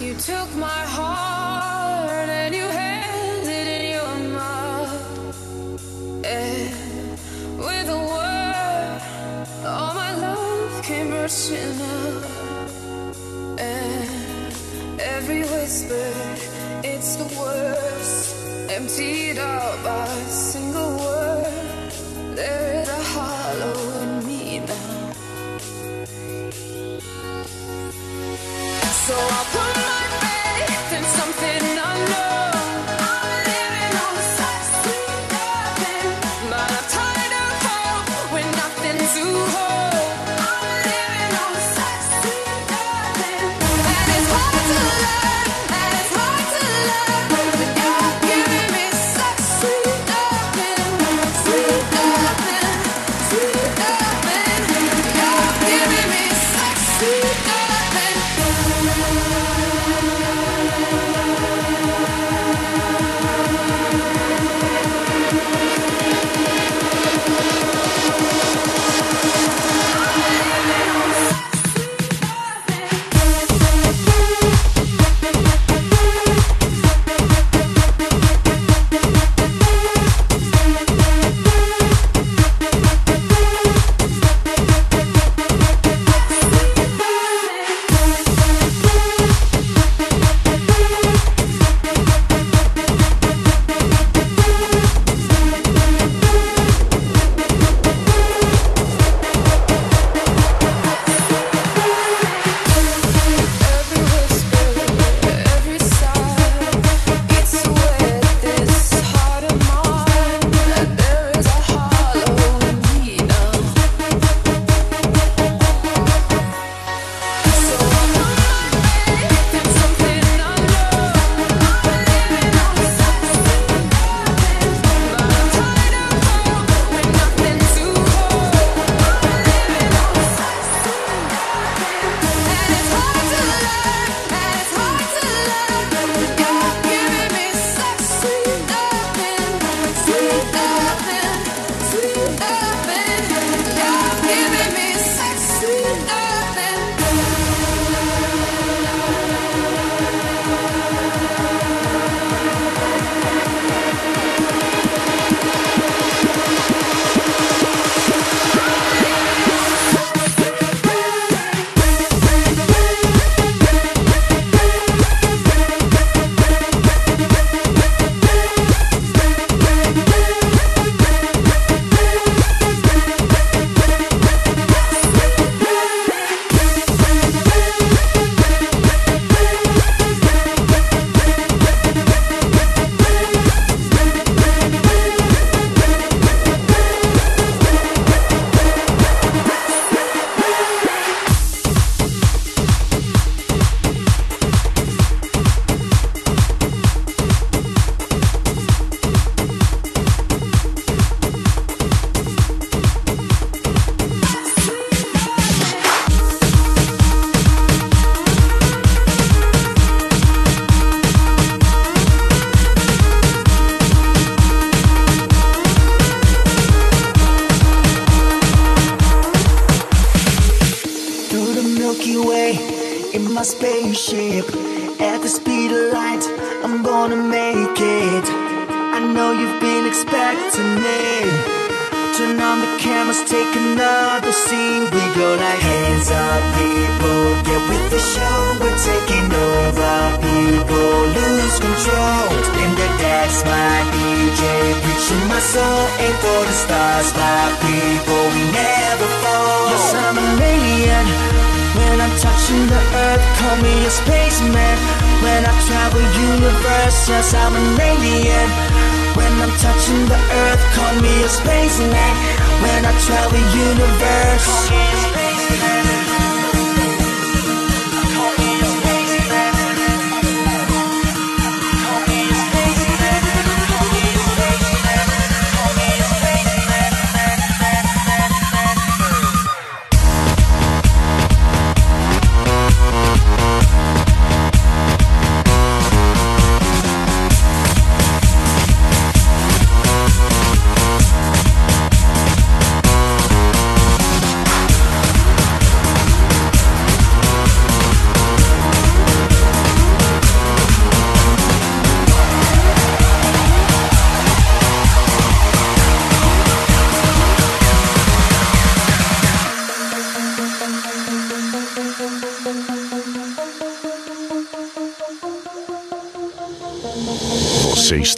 You took my heart and you held it in your mouth. And with a word, all my love came rushing out. And every whisper, it's the worst. Emptied out by a single word. There is a hollow in me now. So I'll put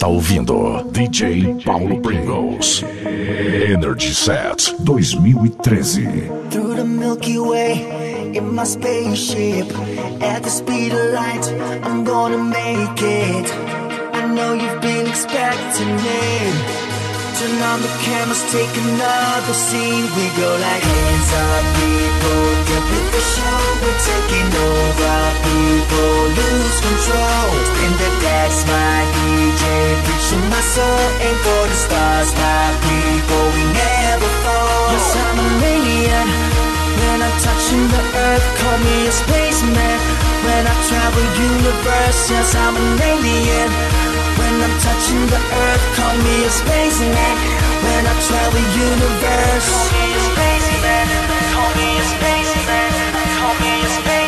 Está ouvindo DJ Paulo Pringles. Energy Set 2013. Through the Milky Way in my spaceship. At the speed of light, I'm gonna make it. I know you've been expecting me. Turn on the cameras, take another scene. We go like hands up, people. Get with the show, we're taking over. People lose control. In the decks, my DJ. Preaching my soul, aim for the stars, my people. We never fall. Yes, I'm an alien. When I'm touching the earth, call me a spaceman. When I travel universe, yes, I'm an alien. When I'm touching the earth, call me a spaceman. When I travel the universe, call me a. Call me a. Call me a.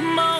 feel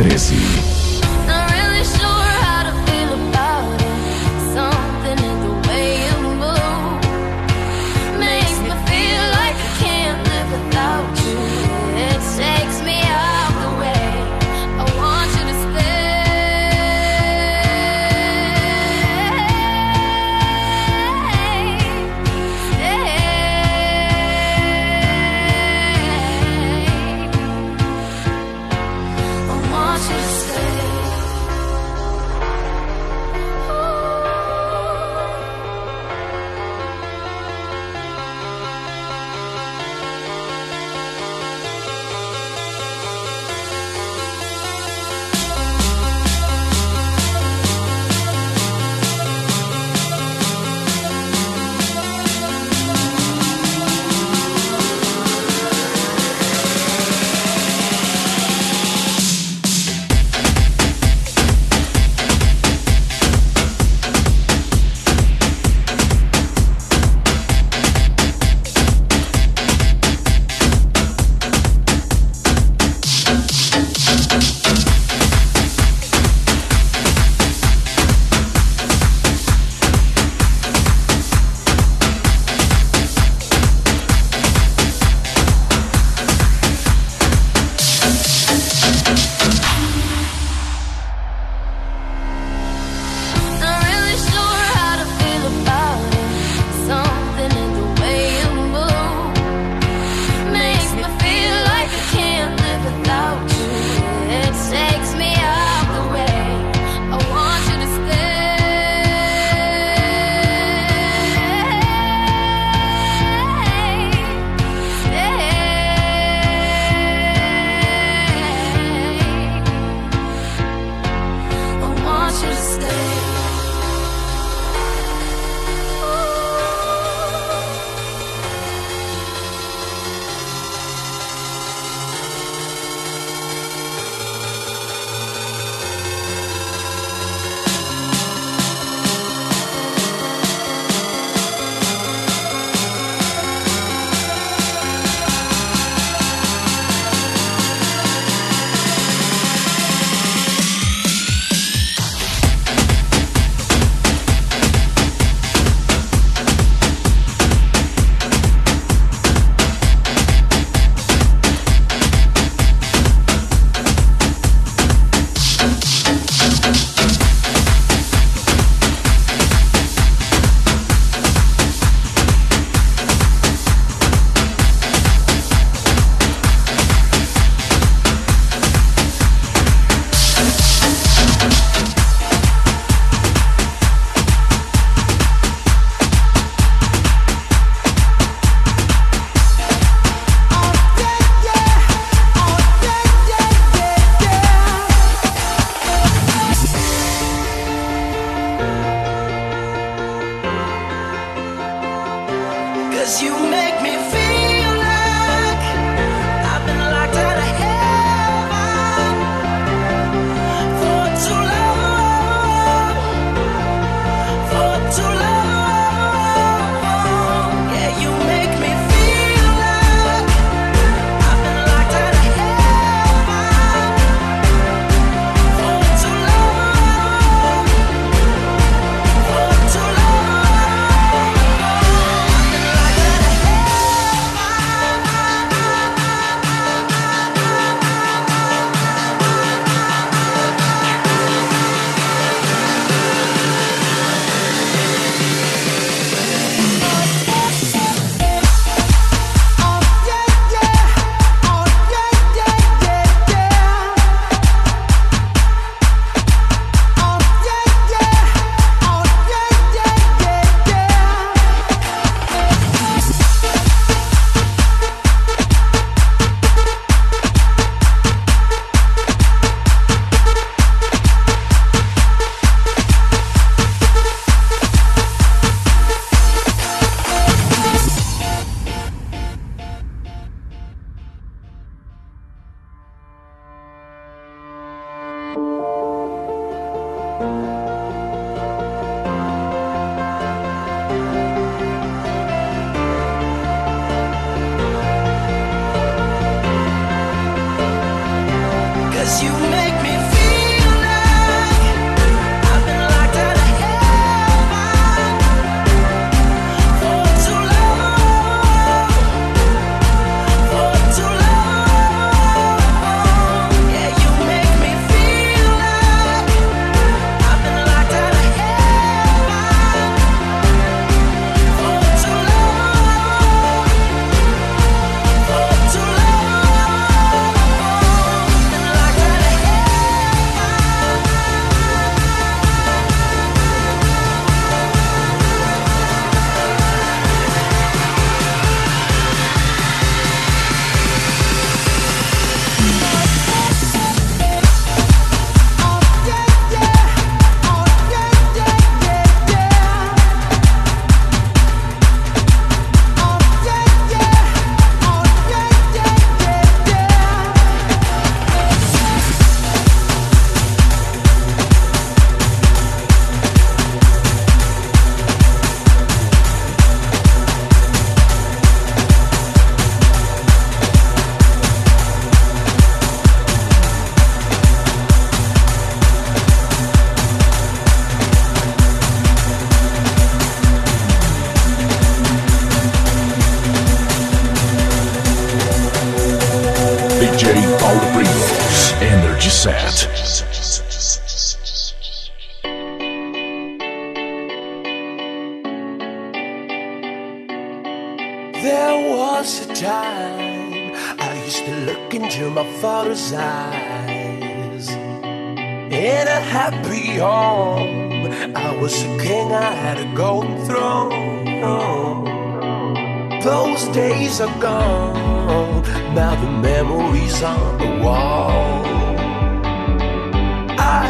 13.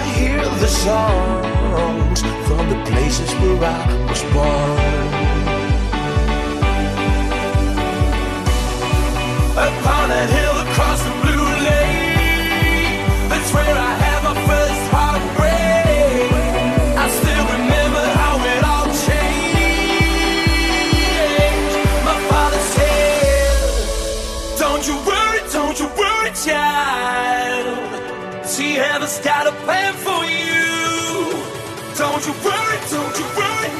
I hear the songs from the places where I was born. Upon a hill. heaven's got a plan for you. Don't you worry, don't you worry.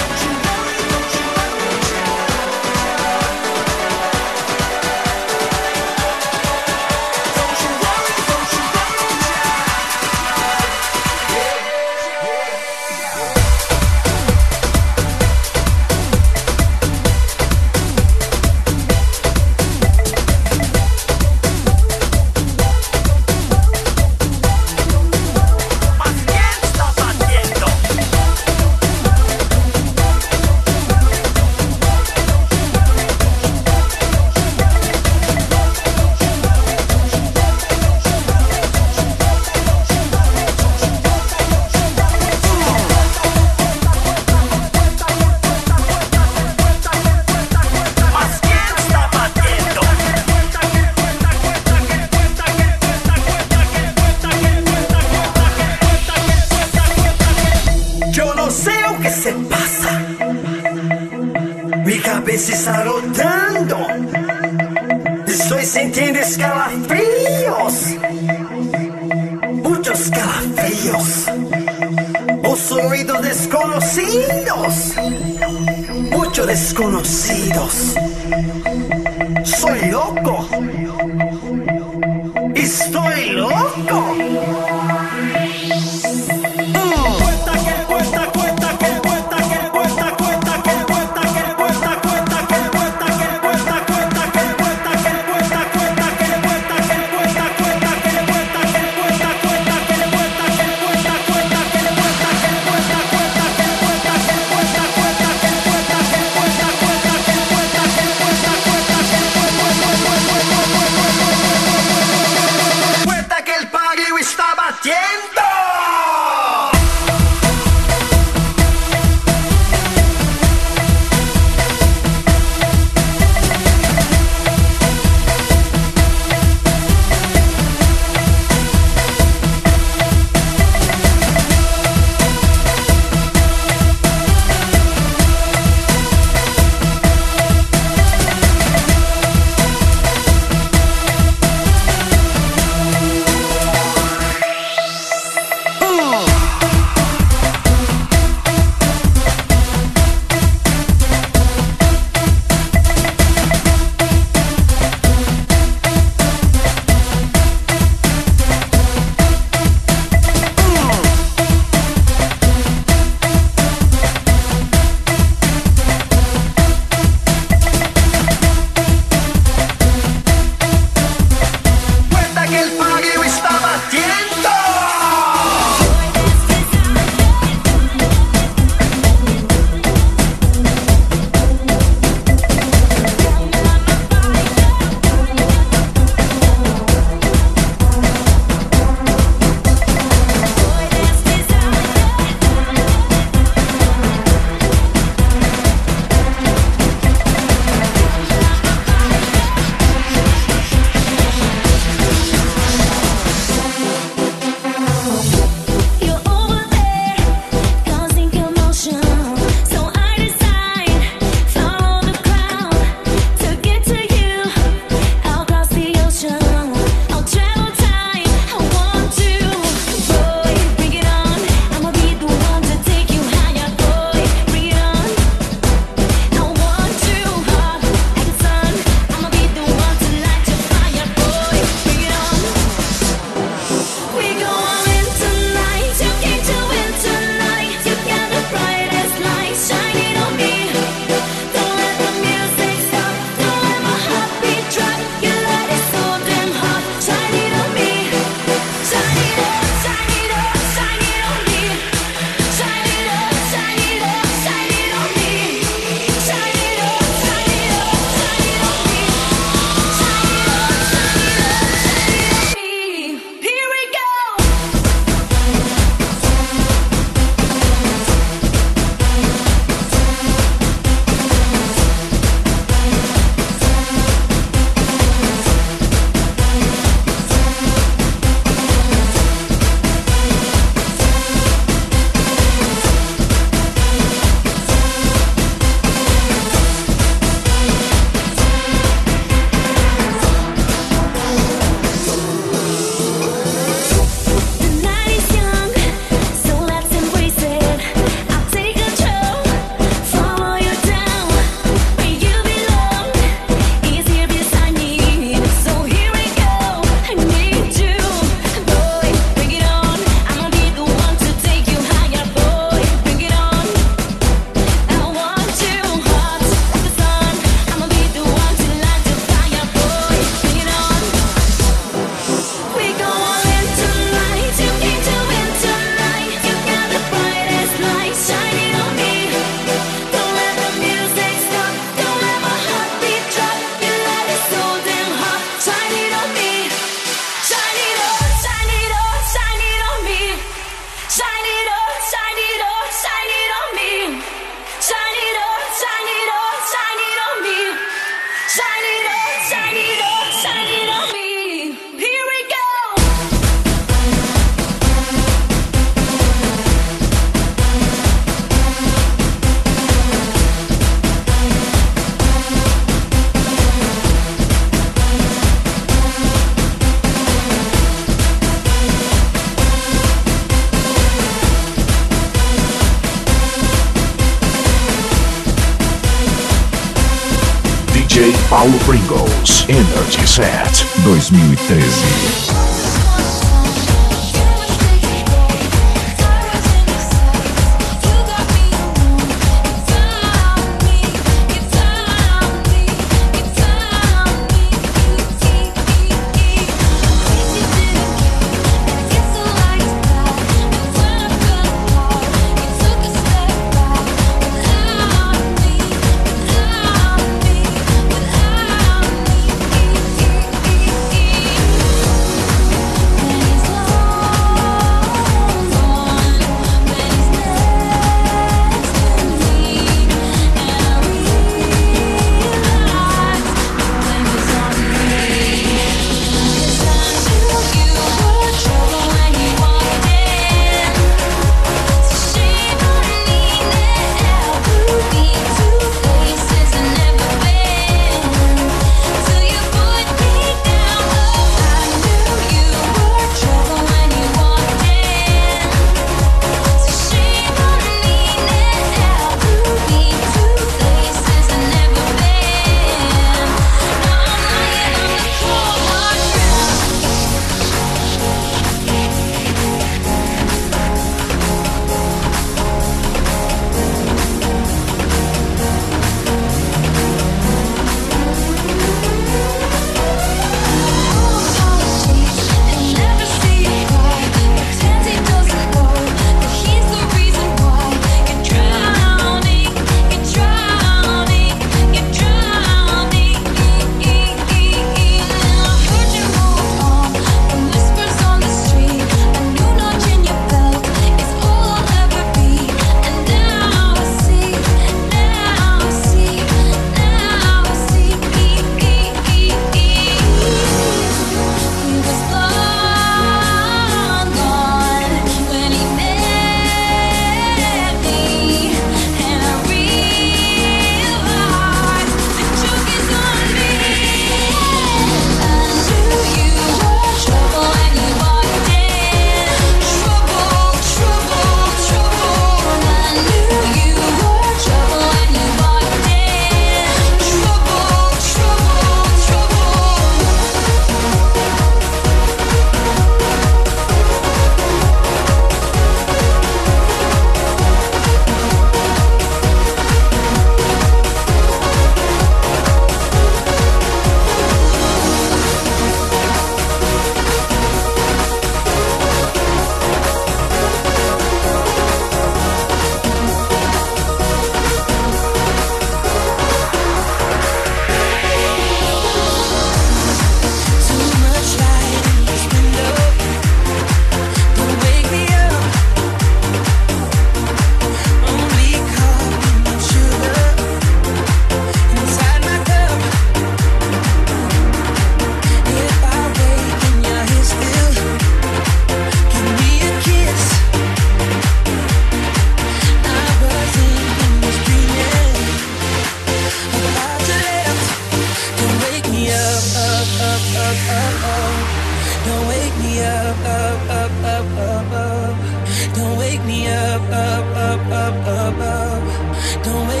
Don't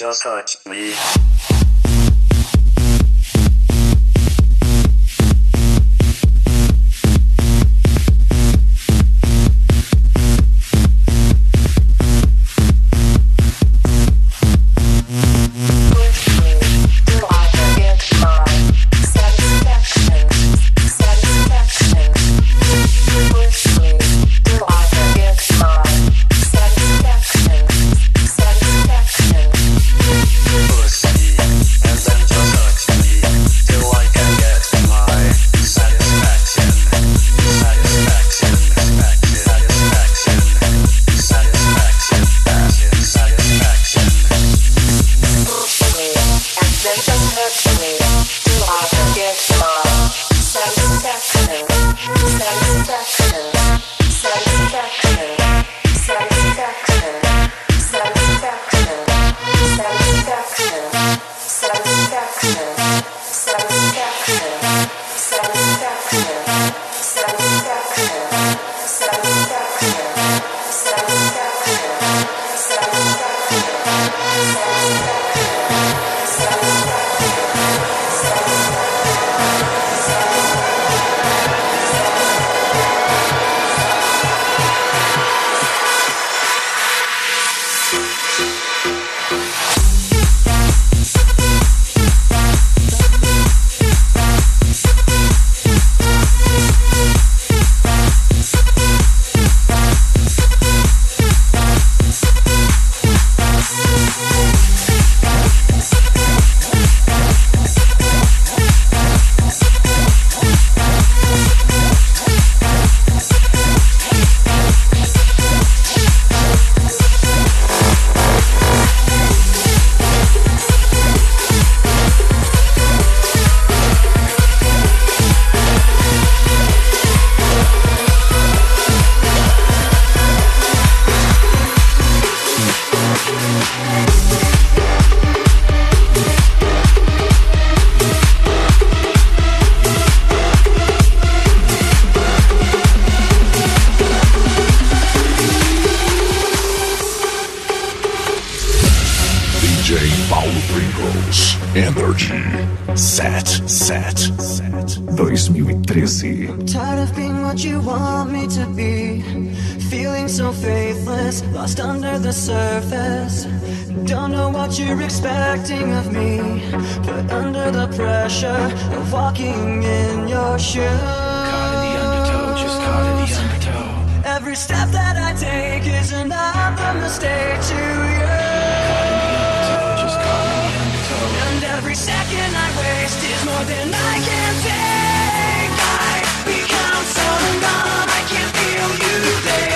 And then want me to be. Feeling so faithless, lost under the surface. Don't know what you're expecting of me. Put under the pressure of walking in your shoes. Caught in the undertow, just caught in the undertow. Every step that I take is another mistake to you. And every second I waste is more than I can take. today.